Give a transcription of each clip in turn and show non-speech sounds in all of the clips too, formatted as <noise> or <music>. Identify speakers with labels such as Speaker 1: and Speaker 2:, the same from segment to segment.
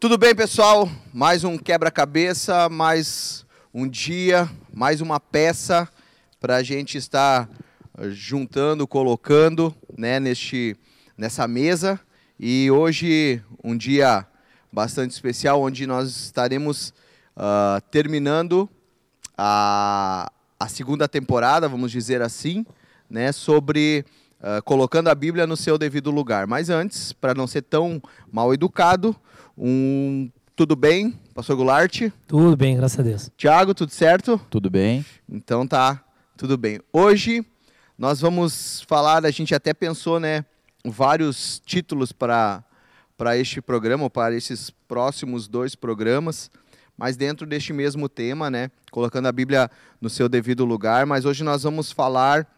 Speaker 1: Tudo bem, pessoal? Mais um quebra-cabeça, mais um dia, mais uma peça para a gente estar juntando, colocando né, neste, nessa mesa. E hoje, um dia bastante especial, onde nós estaremos uh, terminando a, a segunda temporada, vamos dizer assim, né, sobre uh, colocando a Bíblia no seu devido lugar. Mas antes, para não ser tão mal educado, um tudo bem, pastor Goulart?
Speaker 2: Tudo bem, graças a Deus.
Speaker 1: Tiago, tudo certo?
Speaker 3: Tudo bem.
Speaker 1: Então tá, tudo bem. Hoje nós vamos falar, a gente até pensou, né, vários títulos para para este programa, para esses próximos dois programas, mas dentro deste mesmo tema, né, colocando a Bíblia no seu devido lugar, mas hoje nós vamos falar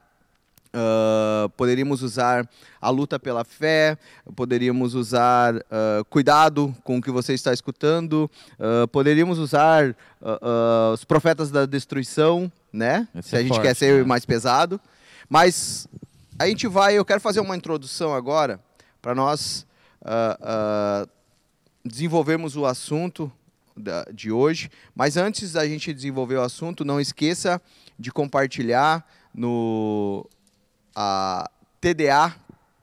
Speaker 1: Uh, poderíamos usar a luta pela fé, poderíamos usar uh, cuidado com o que você está escutando, uh, poderíamos usar os profetas da destruição, né? Esse Se a é gente forte, quer ser né? mais pesado. Mas a gente vai, eu quero fazer uma introdução agora para nós desenvolvermos o assunto da, de hoje. Mas antes da gente desenvolver o assunto, não esqueça de compartilhar no a TDA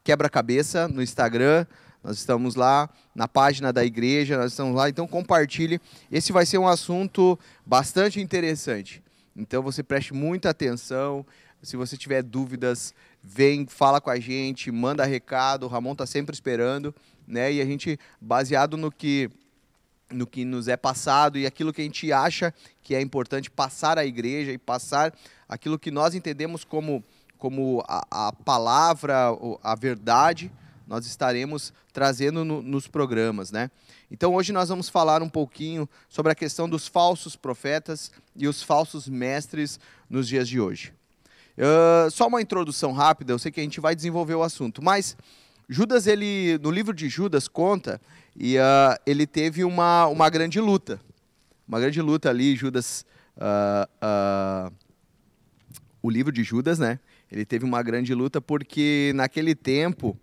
Speaker 1: Quebra-Cabeça no Instagram. Nós estamos lá na página da igreja, nós estamos lá, então compartilhe. Esse vai ser um assunto bastante interessante. Então você preste muita atenção. Se você tiver dúvidas, vem, fala com a gente, manda recado. O Ramon está sempre esperando, né? E a gente, baseado no que no que nos é passado e aquilo que a gente acha que é importante passar à igreja e passar aquilo que nós entendemos como como a, a palavra, a verdade, nós estaremos trazendo no, nos programas, né? Então hoje nós vamos falar um pouquinho sobre a questão dos falsos profetas e os falsos mestres nos dias de hoje. Uh, só uma introdução rápida, eu sei que a gente vai desenvolver o assunto, mas Judas, ele no livro de Judas conta e uh, ele teve uma, uma grande luta, uma grande luta ali, Judas, uh, o livro de Judas, né? Ele teve uma grande luta porque naquele tempo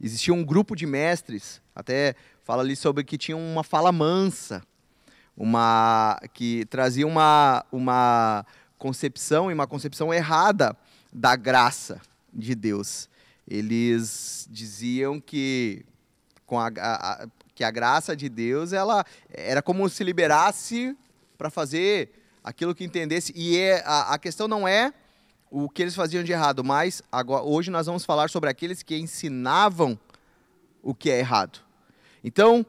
Speaker 1: existia um grupo de mestres, até fala ali sobre que tinha uma fala mansa, uma que trazia uma, uma concepção e uma concepção errada da graça de Deus. Eles diziam que com a, a, que a graça de Deus ela era como se liberasse para fazer aquilo que entendesse e é, a, a questão não é o que eles faziam de errado, mas agora, hoje nós vamos falar sobre aqueles que ensinavam o que é errado. Então,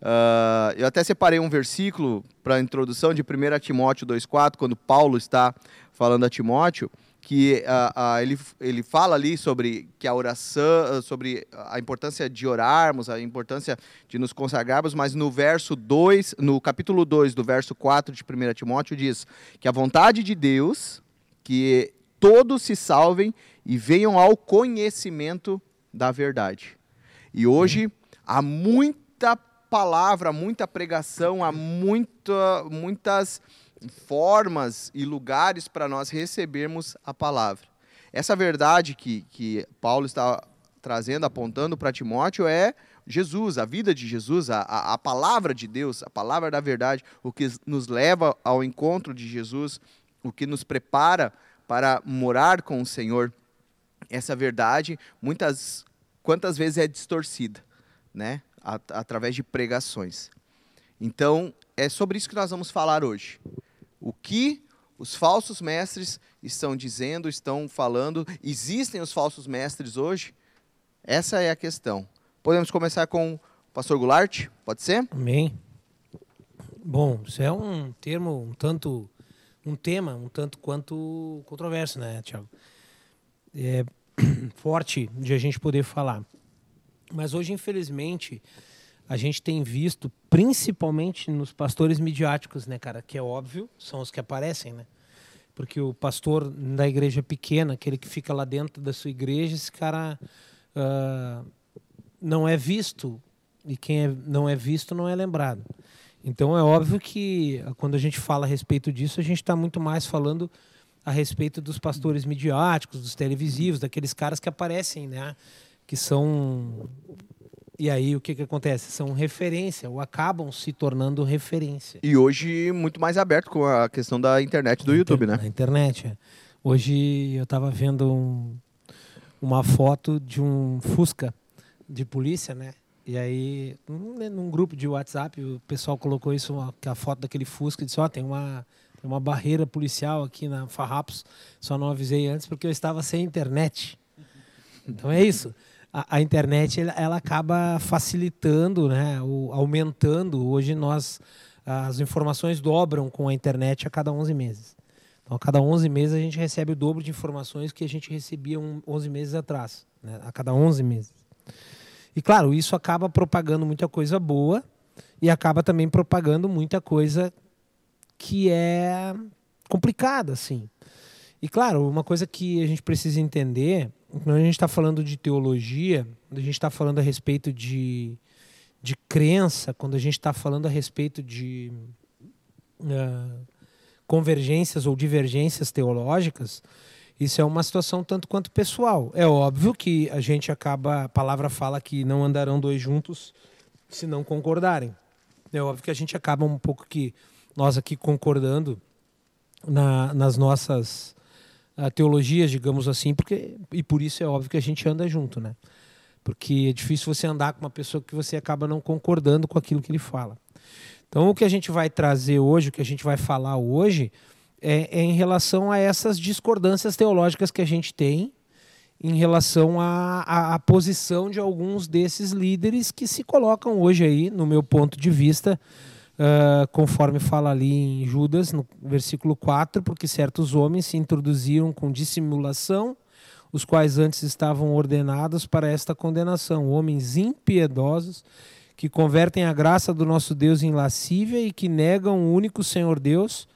Speaker 1: uh, eu até separei um versículo para a introdução de 1 Timóteo 2,4, quando Paulo está falando a Timóteo, que uh, uh, ele, ele fala ali sobre que a oração, sobre a importância de orarmos, a importância de nos consagrarmos, mas no verso 2, no capítulo 2 do verso 4 de 1 Timóteo diz que a vontade de Deus, que todos se salvem e venham ao conhecimento da verdade. E hoje há muita palavra, muita pregação, há muita, muitas formas e lugares para nós recebermos a palavra. Essa verdade que, que Paulo está trazendo, apontando para Timóteo é Jesus, a vida de Jesus, a, a, palavra de Deus, a palavra da verdade, o que nos leva ao encontro de Jesus, o que nos prepara para morar com o Senhor, essa verdade muitas quantas vezes é distorcida, né? através de pregações. Então, é sobre isso que nós vamos falar hoje. O que os falsos mestres estão dizendo, estão falando, existem os falsos mestres hoje? Essa é a questão. Podemos começar com o pastor Goulart? Pode ser?
Speaker 2: Amém. Bom, isso é um termo um tanto um tema um tanto quanto controverso, né, Tiago? É <clears throat> forte de a gente poder falar. Mas hoje, infelizmente, a gente tem visto, principalmente nos pastores midiáticos, né, cara, que é óbvio, são os que aparecem, né? Porque o pastor da igreja pequena, aquele que fica lá dentro da sua igreja, esse cara uh, não é visto. E quem é, não é visto não é lembrado. Então é óbvio que ah, quando a gente fala a respeito disso, a gente está muito mais falando a respeito dos pastores midiáticos, dos televisivos, daqueles caras que aparecem, né? Que são E aí o que, que acontece? São referência, ou acabam se tornando referência.
Speaker 1: E hoje muito mais aberto com a questão da internet do YouTube, né?
Speaker 2: Na internet. É. Hoje eu estava vendo um, uma foto de um Fusca de polícia, né? E aí, num grupo de WhatsApp, o pessoal colocou isso, a foto daquele Fusca, e disse, ó, oh, tem uma, tem uma barreira policial aqui na Farrapos, só não avisei antes porque eu estava sem internet. <laughs> Então é isso. A, a internet, ela, ela, acaba facilitando, né, o, aumentando. Hoje nós, as informações dobram com a internet a cada 11 meses. Então, a cada 11 meses a gente recebe o dobro de informações que a gente recebia um, 11 meses atrás, né, a cada 11 meses. E claro, isso acaba propagando muita coisa boa e acaba também propagando muita coisa que é complicada, assim. E claro, uma coisa que a gente precisa entender, quando a gente está falando de teologia, quando a gente está falando a respeito de, de crença, quando a gente está falando a respeito de uh, convergências ou divergências teológicas, isso é uma situação tanto quanto pessoal. É óbvio que a gente acaba, a palavra fala que não andarão dois juntos se não concordarem. É óbvio que a gente acaba um pouco que nós aqui concordando na, nas nossas uh, teologias, digamos assim, porque e por isso é óbvio que a gente anda junto, né? Porque é difícil você andar com uma pessoa que você acaba não concordando com aquilo que ele fala. Então, o que a gente vai trazer hoje, o que a gente vai falar hoje, é, é em relação a essas discordâncias teológicas que a gente tem em relação à, à, posição de alguns desses líderes que se colocam hoje aí, no meu ponto de vista, uh, conforme fala ali em Judas, no versículo 4, porque certos homens se introduziram com dissimulação, os quais antes estavam ordenados para esta condenação, homens impiedosos, que convertem a graça do nosso Deus em lascívia e que negam o único Senhor Deus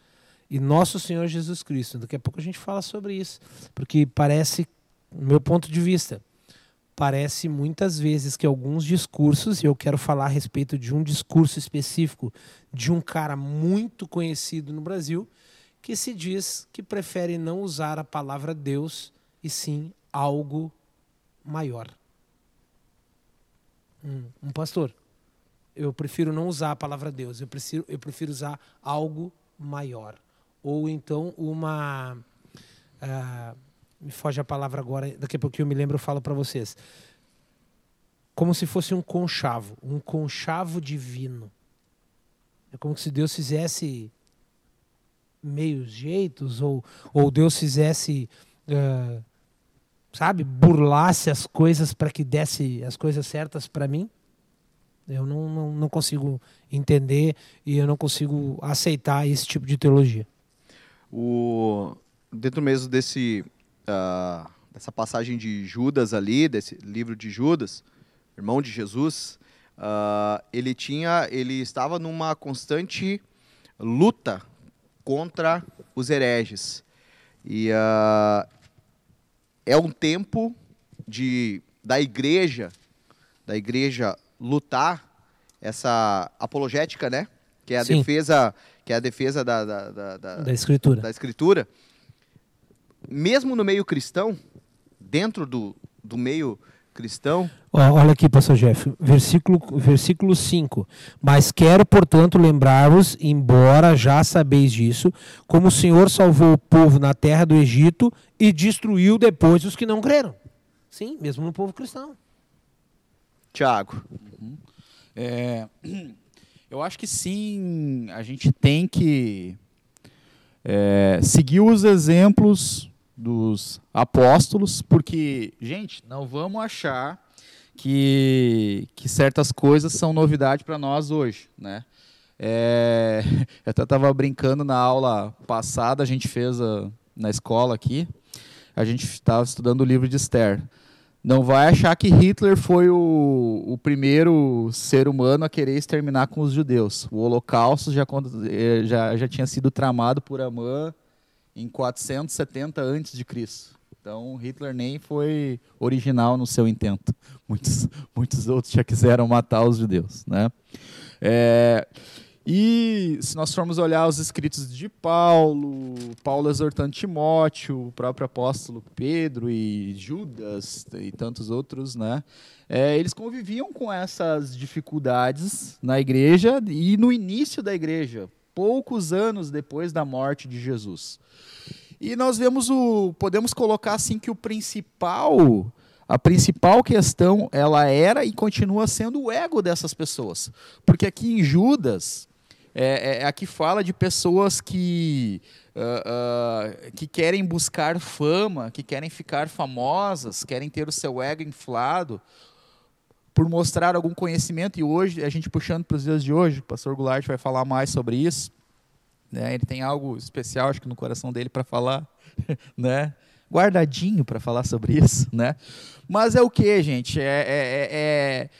Speaker 2: e nosso Senhor Jesus Cristo. Daqui a pouco a gente fala sobre isso, porque parece, no meu ponto de vista, parece muitas vezes que alguns discursos, e eu quero falar a respeito de um discurso específico de um cara muito conhecido no Brasil, que se diz que prefere não usar a palavra Deus e sim algo maior. Um, um pastor, eu prefiro não usar a palavra Deus, eu prefiro, eu prefiro usar algo maior ou então uma. Uh, me foge a palavra agora, daqui a pouquinho eu me lembro, eu falo para vocês. Como se fosse um conchavo, um conchavo divino. É como se Deus fizesse meios jeitos, ou, ou Deus fizesse, uh, sabe, burlasse as coisas para que desse as coisas certas para mim. Eu não, não, não consigo entender e eu não consigo aceitar esse tipo de teologia.
Speaker 1: O, dentro mesmo desse, uh, dessa passagem de Judas ali, desse livro de Judas, irmão de Jesus, uh, ele tinha, ele estava numa constante luta contra os hereges. E uh, é um tempo de da igreja, da igreja lutar essa apologética, né? Que é a Sim. defesa que é a defesa da, da, da, da,
Speaker 2: da escritura.
Speaker 1: da escritura, mesmo no meio cristão, dentro do, do meio cristão.
Speaker 2: Olha aqui, pastor Jeff, versículo, versículo 5. Mas quero, portanto, lembrar-vos, embora já sabeis disso, como o Senhor salvou o povo na terra do Egito e destruiu depois os que não creram. Sim, mesmo no povo cristão.
Speaker 1: Tiago.
Speaker 3: Uhum. É, <clears throat> eu acho que sim, a gente tem que é, seguir os exemplos dos apóstolos, porque, gente, não vamos achar que, que certas coisas são novidade para nós hoje, né? É, eu até estava brincando na aula passada, a gente fez a, na escola aqui, a gente estava estudando o livro de Esther não vai achar que Hitler foi o, o primeiro ser humano a querer exterminar com os judeus. O Holocausto já, eh, já, já tinha sido tramado por Amã em 470 a.C. Então Hitler nem foi original no seu intento. Muitos, muitos outros já quiseram matar os judeus, né? É, E se nós formos olhar os escritos de Paulo, Paulo exortando Timóteo, o próprio apóstolo Pedro e Judas e tantos outros, né? É, eles conviviam com essas dificuldades na igreja e no início da igreja, poucos anos depois da morte de Jesus. E nós vemos o, podemos colocar assim que o principal a principal questão ela era e continua sendo o ego dessas pessoas. Porque aqui em Judas, é, é, aqui fala de pessoas que, uh, uh, que querem buscar fama, que querem ficar famosas, querem ter o seu ego inflado por mostrar algum conhecimento. E hoje, a gente puxando para os dias de hoje, o pastor Goulart vai falar mais sobre isso. Né? Ele tem algo especial, acho que no coração dele para falar. <laughs> né? guardadinho para falar sobre isso, né? Mas é o que, gente? É, é, é, é,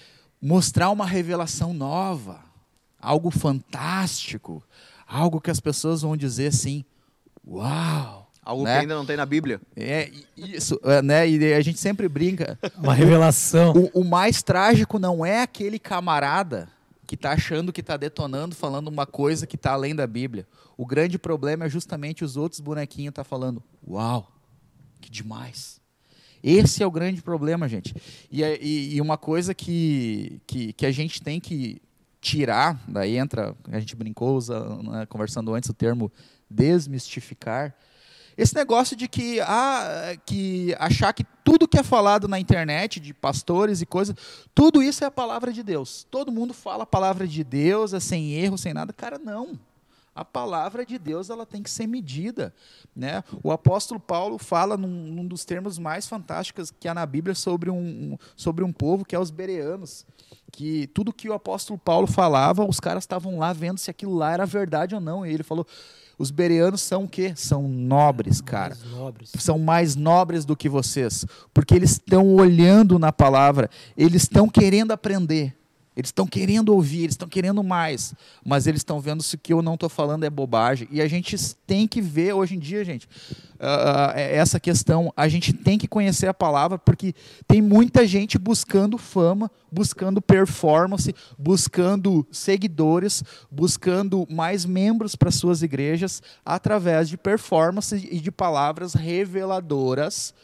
Speaker 3: mostrar uma revelação nova, algo fantástico, algo que as pessoas vão dizer assim, uau!
Speaker 1: Algo
Speaker 3: né?
Speaker 1: que ainda não tem na Bíblia.
Speaker 3: É isso, é, né? E a gente sempre brinca.
Speaker 2: Uma revelação.
Speaker 3: O, o mais trágico não é aquele camarada que está achando que está detonando, falando uma coisa que está além da Bíblia. O grande problema é justamente os outros bonequinhos tá falando, uau! Que demais. Esse é o grande problema, gente. E, e, e uma coisa que, que, que, a gente tem que tirar, daí entra, a gente brincou usa, né, conversando antes o termo desmistificar, esse negócio de que, ah, que achar que tudo que é falado na internet, de pastores e coisas, tudo isso é a palavra de Deus. Todo mundo fala a palavra de Deus, é sem erro, sem nada. Cara, não a palavra de Deus ela tem que ser medida. Né? O apóstolo Paulo fala num, num dos termos mais fantásticos que há na Bíblia sobre um, sobre um povo que é os bereanos. Que tudo que o apóstolo Paulo falava, os caras estavam lá vendo se aquilo lá era verdade ou não. E ele falou: os bereanos são o quê? São nobres, cara. Mais nobres. São mais nobres do que vocês. Porque eles estão olhando na palavra, eles estão querendo aprender. Eles estão querendo ouvir, eles estão querendo mais, mas eles estão vendo se o que eu não estou falando é bobagem. E a gente tem que ver hoje em dia, gente, uh, essa questão. A gente tem que conhecer a palavra, porque tem muita gente buscando fama, buscando performance, buscando seguidores, buscando mais membros para suas igrejas através de performance e de palavras reveladoras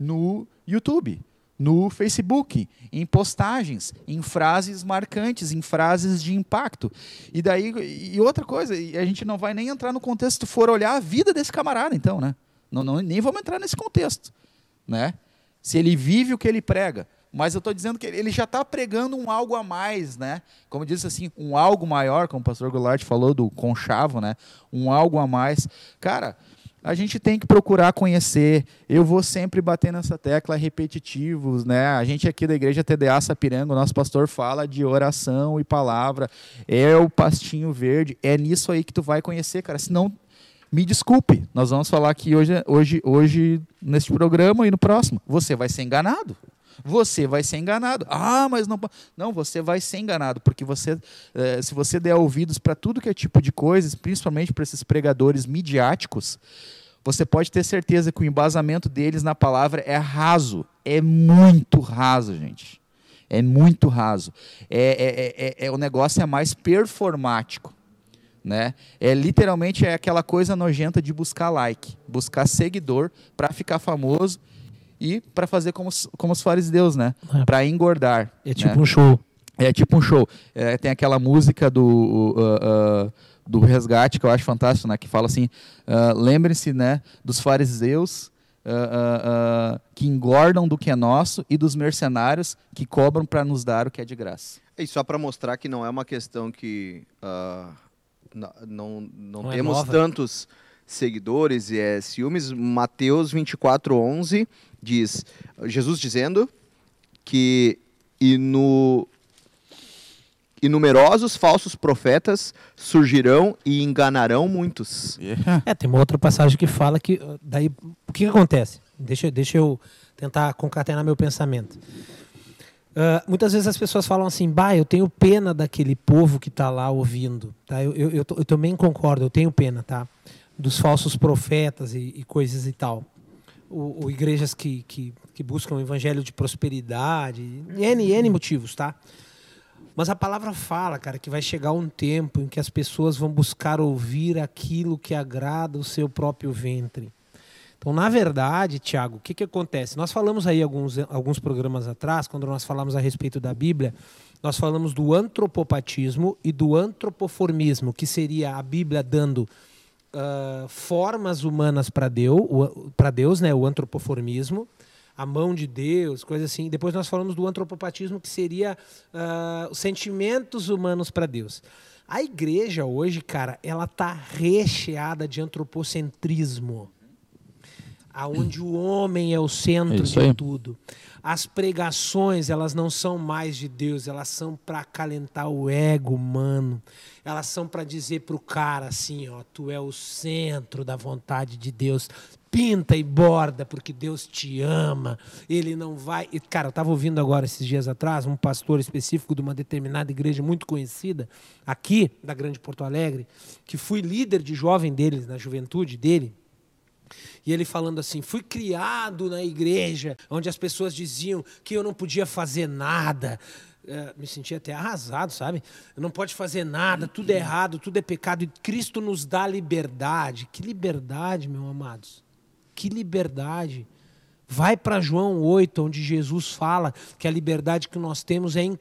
Speaker 3: no YouTube no Facebook, em postagens, em frases marcantes, em frases de impacto. E daí e outra coisa, a gente não vai nem entrar no contexto for olhar a vida desse camarada, então, né? Não, não nem vamos entrar nesse contexto, né? Se ele vive o que ele prega, mas eu estou dizendo que ele já está pregando um algo a mais, né? Como disse assim, um algo maior, como o pastor Goulart falou do conchavo, né? Um algo a mais. Cara, a gente tem que procurar conhecer. Eu vou sempre bater nessa tecla repetitivos, né? A gente aqui da igreja TDA Sapiranga, o nosso pastor fala de oração e palavra. É o pastinho verde, é nisso aí que tu vai conhecer, cara. Senão me desculpe, nós vamos falar aqui hoje, hoje, hoje neste programa e no próximo. Você vai ser enganado você vai ser enganado. Ah, mas não. Não, você vai ser enganado, porque você, eh, se você der ouvidos para tudo que é tipo de coisas, principalmente para esses pregadores midiáticos, você pode ter certeza que o embasamento deles na palavra é raso. É muito raso, gente. É muito raso. É, é, é, é, o negócio é mais performático. Né? É literalmente é aquela coisa nojenta de buscar like, buscar seguidor para ficar famoso e para fazer como, como os fariseus, né? É. Para engordar.
Speaker 2: É tipo
Speaker 3: né?
Speaker 2: um show.
Speaker 3: É tipo um show. É, tem aquela música do, uh, uh, do resgate que eu acho fantástico, né? Que fala assim: uh, lembrem-se, né, dos fariseus que engordam do que é nosso e dos mercenários que cobram para nos dar o que é de graça.
Speaker 1: E só para mostrar que não é uma questão que não, não, não, não, é temos é tantos seguidores e é ciúmes. Mateus 24, 11 diz, Jesus dizendo que e no e numerosos falsos profetas surgirão e enganarão muitos.
Speaker 2: Yeah. É, tem uma outra passagem que fala que daí o que, que acontece? Deixa, deixa eu tentar concatenar meu pensamento. Uh, muitas vezes as pessoas falam assim, bah, eu tenho pena daquele povo que está lá ouvindo. Tá? Eu, eu, eu, eu, também concordo, eu tenho pena, tá? Dos falsos profetas e, e coisas e tal ou, igrejas que, que, que, buscam o evangelho de prosperidade, N, N motivos, tá? Mas a palavra fala, cara, que vai chegar um tempo em que as pessoas vão buscar ouvir aquilo que agrada o seu próprio ventre. Então, na verdade, Tiago, o que, que acontece? Nós falamos aí alguns, alguns programas atrás, quando nós falamos a respeito da Bíblia, nós falamos do antropopatismo e do antropoformismo, que seria a Bíblia dando uh, formas humanas para Deus, para Deus, né, o antropoformismo, a mão de Deus, coisa assim. Depois nós falamos do antropopatismo, que seria uh, os sentimentos humanos para Deus. A igreja hoje, cara, ela tá recheada de antropocentrismo, aonde o homem é o centro de tudo. As pregações, elas não são mais de Deus, elas são para acalentar o ego humano. Elas são para dizer pro cara assim, ó, tu é o centro da vontade de Deus. Pinta e borda porque Deus te ama. Ele não vai. E, cara, eu estava ouvindo agora esses dias atrás um pastor específico de uma determinada igreja muito conhecida aqui da Grande Porto Alegre, que fui líder de jovem deles na juventude dele. E ele falando assim: fui criado na igreja, onde as pessoas diziam que eu não podia fazer nada. É, me senti até arrasado, sabe? Não pode fazer nada, tudo é errado, tudo é pecado. E Cristo nos dá liberdade. Que liberdade, meus amados. Que liberdade. Vai para João 8, onde Jesus fala que a liberdade que nós temos é em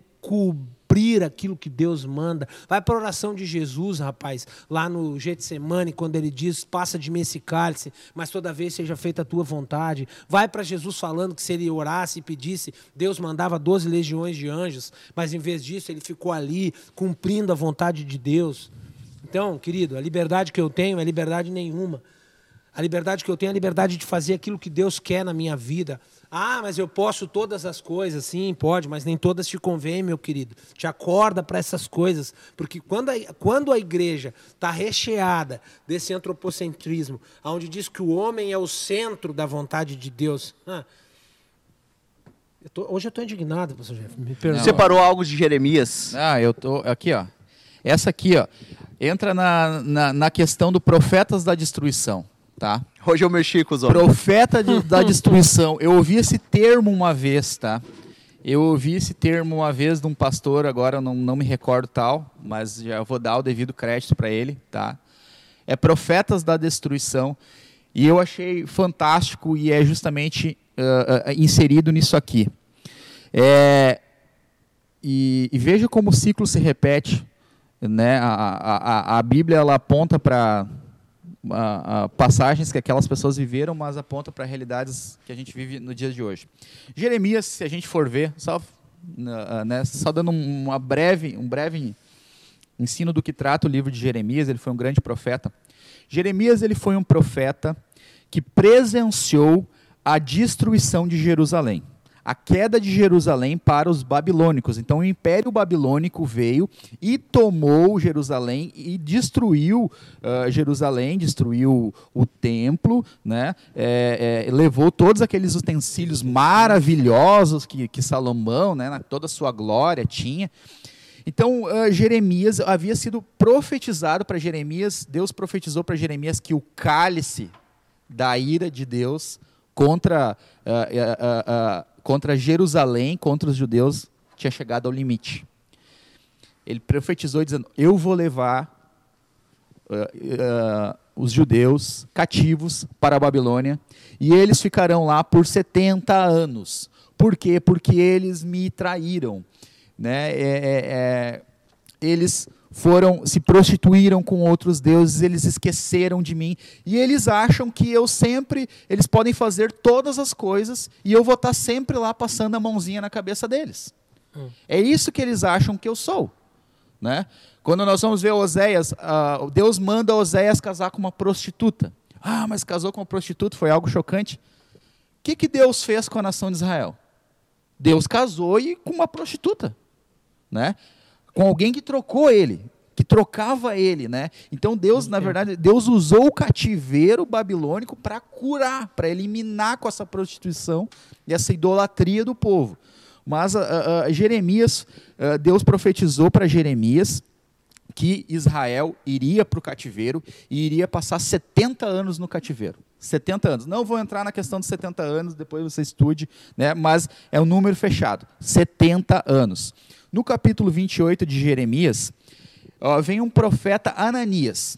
Speaker 2: cumprir aquilo que Deus manda. Vai para a oração de Jesus, rapaz, lá no Getsemane, quando ele diz: Passa de mim esse cálice, mas toda vez seja feita a tua vontade. Vai para Jesus falando que se ele orasse e pedisse, Deus mandava 12 legiões de anjos, mas em vez disso ele ficou ali cumprindo a vontade de Deus. Então, querido, a liberdade que eu tenho é liberdade nenhuma. A liberdade que eu tenho é a liberdade de fazer aquilo que Deus quer na minha vida. Ah, mas eu posso todas as coisas. Sim, pode, mas nem todas te convêm, meu querido. Te acorda para essas coisas. Porque quando a, quando a igreja está recheada desse antropocentrismo, onde diz que o homem é o centro da vontade de Deus. Ah, eu tô- hoje eu estou indignado, pastor Jeff. Me perdoa.
Speaker 1: Separou algo de Jeremias.
Speaker 3: Ah, eu tô aqui, ó. Essa aqui, ó, entra na, na, na questão do profetas da destruição, tá?
Speaker 1: Hoje eu mexi com os homens.
Speaker 3: Profeta de- da <laughs> destruição. Eu ouvi esse termo uma vez, tá? Eu ouvi esse termo uma vez de um pastor, agora eu não, não me recordo tal, mas já vou dar o devido crédito para ele, tá? É profetas da destruição. E eu achei fantástico e é justamente ah, ah, inserido nisso aqui. É, e, e veja como o ciclo se repete. Né? A, a, a, a Bíblia ela aponta para a- a passagens que aquelas pessoas viveram, mas aponta para realidades que a gente vive no dia de hoje. Jeremias, se a gente for ver, só, né, só dando um- uma breve, um breve ensino do que trata o livro de Jeremias, ele foi um grande profeta. Jeremias ele foi um profeta que presenciou a destruição de Jerusalém, a queda de Jerusalém para os babilônicos. Então o Império Babilônico veio e tomou Jerusalém e destruiu ah, Jerusalém, destruiu o templo, né? É, é, levou todos aqueles utensílios maravilhosos que, que Salomão, né, na toda a sua glória, tinha. Então, ah, Jeremias havia sido profetizado para Jeremias, Deus profetizou para Jeremias que o cálice da ira de Deus contra, ah, ah, contra Jerusalém, contra os judeus, tinha chegado ao limite. Ele profetizou dizendo: Eu vou levar ah, ah, os judeus cativos para a Babilônia e eles ficarão lá por 70 anos. Por quê? Porque eles me traíram. Né? É, é, é, eles foram se prostituíram com outros deuses, eles esqueceram de mim e eles acham que eu sempre, eles podem fazer todas as coisas e eu vou estar sempre lá passando a mãozinha na cabeça deles. É isso que eles acham que eu sou. Né? Quando nós vamos ver Oséias, ah, Deus manda Oséias casar com uma prostituta. Ah, mas casou com uma prostituta, foi algo chocante. O que, que Deus fez com a nação de Israel? Deus casou e com uma prostituta, né? Com alguém que trocou ele, que trocava ele, né? Então Deus, na verdade, Deus usou o cativeiro babilônico para curar, para eliminar com essa prostituição e essa idolatria do povo. Mas ah, ah, Jeremias, ah, Deus profetizou para Jeremias que Israel iria para o cativeiro e iria passar 70 anos no cativeiro. 70 anos. Não vou entrar na questão dos 70 anos, depois você estude, né? mas é um número fechado. 70 anos. No capítulo 28 de Jeremias, ó, vem um profeta Ananias.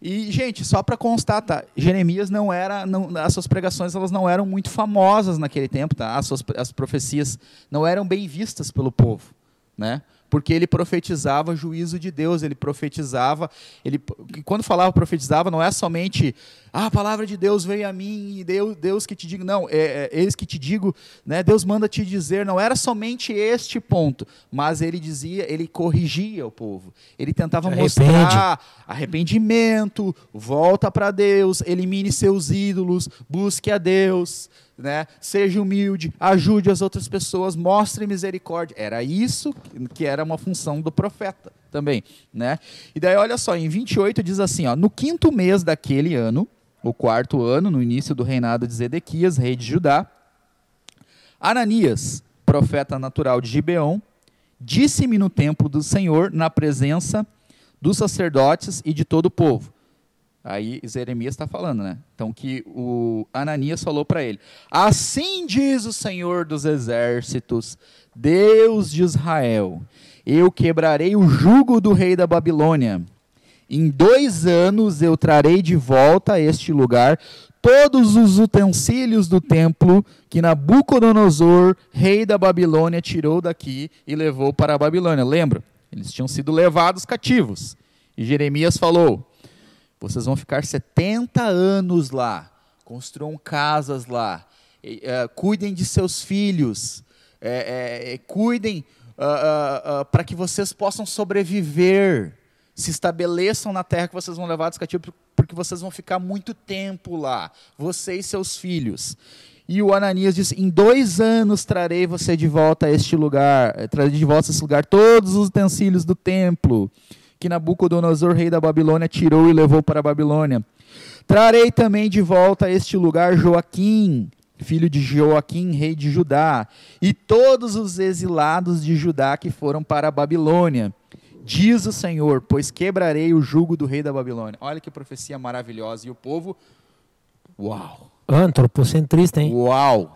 Speaker 3: E, gente, só para constar, tá? Jeremias não era, não, as suas pregações elas não eram muito famosas naquele tempo, tá? As suas as profecias não eram bem vistas pelo povo, né? Porque ele profetizava juízo de Deus, ele profetizava, ele quando falava profetizava não é somente ah, a palavra de Deus veio a mim e Deus, Deus que te digo, não, é, é eles que te digo, né, Deus manda te dizer, não era somente este ponto, mas ele dizia, ele corrigia o povo, ele tentava Arrepende. mostrar arrependimento, volta para Deus, elimine seus ídolos, busque a Deus, né? Seja humilde, ajude as outras pessoas, mostre misericórdia. Era isso que era uma função do profeta também, né? E daí olha só, em 28 diz assim, ó, no quinto mês daquele ano, o quarto ano, no início do reinado de Zedequias, rei de Judá, Ananias, profeta natural de Gibeon, disse-me no templo do Senhor, na presença dos sacerdotes e de todo o povo. Aí Jeremias está falando, né? Então que o Ananias falou para ele: Assim diz o Senhor dos exércitos, Deus de Israel: Eu quebrarei o jugo do rei da Babilônia. Em dois anos eu trarei de volta a este lugar todos os utensílios do templo que Nabucodonosor, rei da Babilônia, tirou daqui e levou para a Babilônia. Lembra? Eles tinham sido levados cativos. E Jeremias falou: vocês vão ficar 70 anos lá, construam casas lá, é, cuidem de seus filhos, é, é, cuidem uh, uh, uh, para que vocês possam sobreviver, se estabeleçam na terra que vocês vão levar dos cativos, porque vocês vão ficar muito tempo lá, você e seus filhos. E o Ananias disse: Em dois anos trarei você de volta a este lugar, trarei de volta a este lugar todos os utensílios do templo que Nabucodonosor, rei da Babilônia, tirou e levou para a Babilônia. Trarei também de volta a este lugar Joaquim, filho de Joaquim, rei de Judá, e todos os exilados de Judá que foram para a Babilônia. Diz o Senhor, pois quebrarei o jugo do rei da Babilônia. Olha que profecia maravilhosa. E o povo, uau.
Speaker 2: Antropocentrista, hein?
Speaker 3: Uau.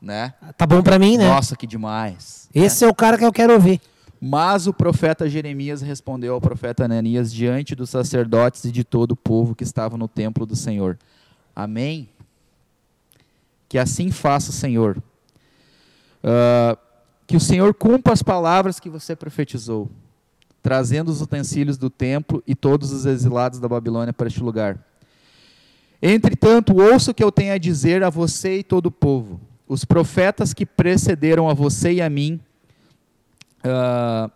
Speaker 3: Né?
Speaker 2: Tá bom para mim, né?
Speaker 3: Nossa, que demais.
Speaker 2: Esse né? é o cara que eu quero ouvir.
Speaker 3: Mas o profeta Jeremias respondeu ao profeta Ananias diante dos sacerdotes e de todo o povo que estava no templo do Senhor: Amém? Que assim faça, Senhor. Uh, que o Senhor cumpra as palavras que você profetizou, trazendo os utensílios do templo e todos os exilados da Babilônia para este lugar. Entretanto, ouça o que eu tenho a dizer a você e todo o povo. Os profetas que precederam a você e a mim Uh,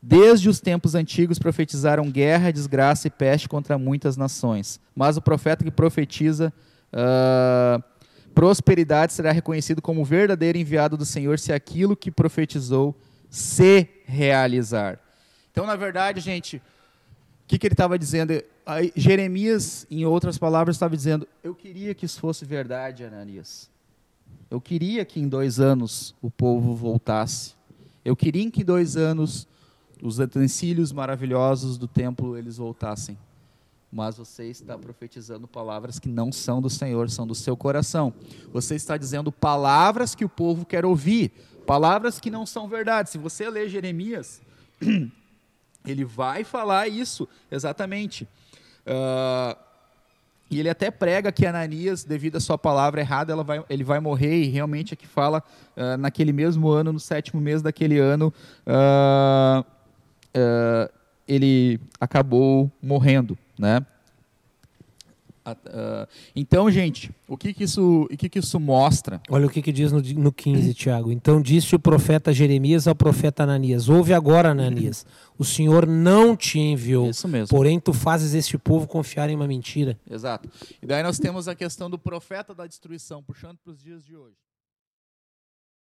Speaker 3: desde os tempos antigos profetizaram guerra, desgraça e peste contra muitas nações. Mas o profeta que profetiza uh, prosperidade será reconhecido como verdadeiro enviado do Senhor se aquilo que profetizou se realizar. Então, na verdade, gente, o que, que ele estava dizendo? Jeremias, em outras palavras, estava dizendo: Eu queria que isso fosse verdade, Ananias. Eu queria que em dois anos o povo voltasse. Eu queria que em dois anos os utensílios maravilhosos do templo eles voltassem. Mas você está profetizando palavras que não são do Senhor, são do seu coração. Você está dizendo palavras que o povo quer ouvir, palavras que não são verdade. Se você ler Jeremias, <clears throat> ele vai falar isso exatamente. Uh, e ele até prega que Ananias, devido à sua palavra errada, vai, ele vai morrer, e realmente é que fala, uh, naquele mesmo ano, no sétimo mês daquele ano, uh, uh, ele acabou morrendo, né? Então, gente, o que, que, isso, o que, que isso mostra?
Speaker 2: Olha o que, que diz no, no 15, Tiago. Então disse o profeta Jeremias ao profeta Ananias: Ouve agora, Ananias, o Senhor não te enviou.
Speaker 3: Isso mesmo.
Speaker 2: Porém, tu fazes este povo confiar em uma mentira.
Speaker 3: Exato. E daí nós temos a questão do profeta da destruição, puxando para os dias de hoje.